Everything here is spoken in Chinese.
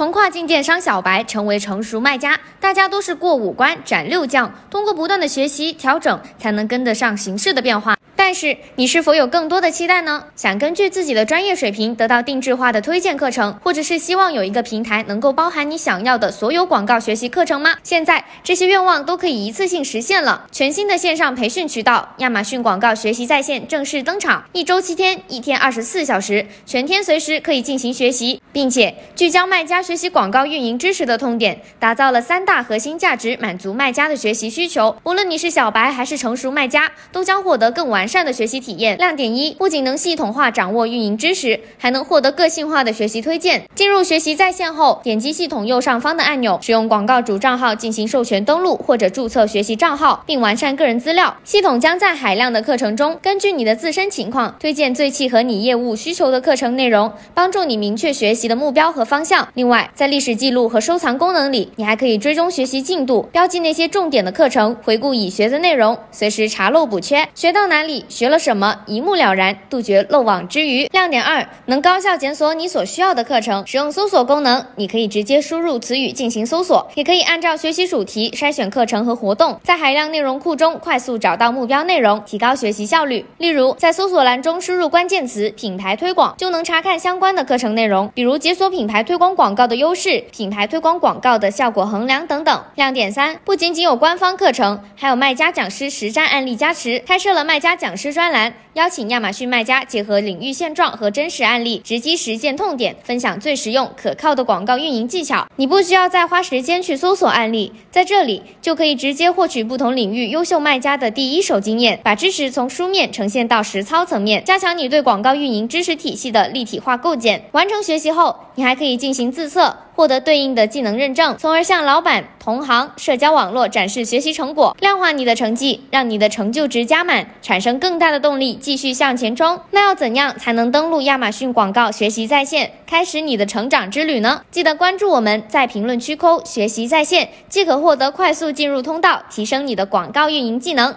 从跨境电商小白成为成熟卖家，大家都是过五关斩六将，通过不断的学习调整，才能跟得上形势的变化。但是你是否有更多的期待呢？想根据自己的专业水平得到定制化的推荐课程，或者是希望有一个平台能够包含你想要的所有广告学习课程吗？现在这些愿望都可以一次性实现了。全新的线上培训渠道亚马逊广告学习在线正式登场，一周七天，一天二十四小时，全天随时可以进行学习，并且聚焦卖家学习广告运营知识的痛点，打造了三大核心价值，满足卖家的学习需求。无论你是小白还是成熟卖家，都将获得更完。善的学习体验亮点一，不仅能系统化掌握运营知识，还能获得个性化的学习推荐。进入学习在线后，点击系统右上方的按钮，使用广告主账号进行授权登录或者注册学习账号，并完善个人资料。系统将在海量的课程中，根据你的自身情况，推荐最契合你业务需求的课程内容，帮助你明确学习的目标和方向。另外，在历史记录和收藏功能里，你还可以追踪学习进度，标记那些重点的课程，回顾已学的内容，随时查漏补缺。学到哪里？学了什么，一目了然，杜绝漏网之鱼。亮点二，能高效检索你所需要的课程。使用搜索功能，你可以直接输入词语进行搜索，也可以按照学习主题筛选课程和活动，在海量内容库中快速找到目标内容，提高学习效率。例如，在搜索栏中输入关键词“品牌推广”，就能查看相关的课程内容，比如解锁品牌推广广告的优势、品牌推广广告的效果衡量等等。亮点三，不仅仅有官方课程，还有卖家讲师实战案例加持，开设了卖家讲讲师专。栏邀请亚马逊卖家结合领域现状和真实案例，直击实践痛点，分享最实用可靠的广告运营技巧。你不需要再花时间去搜索案例，在这里就可以直接获取不同领域优秀卖家的第一手经验，把知识从书面呈现到实操层面，加强你对广告运营知识体系的立体化构建。完成学习后，你还可以进行自测。获得对应的技能认证，从而向老板、同行、社交网络展示学习成果，量化你的成绩，让你的成就值加满，产生更大的动力继续向前冲。那要怎样才能登录亚马逊广告学习在线，开始你的成长之旅呢？记得关注我们，在评论区扣“学习在线”，即可获得快速进入通道，提升你的广告运营技能。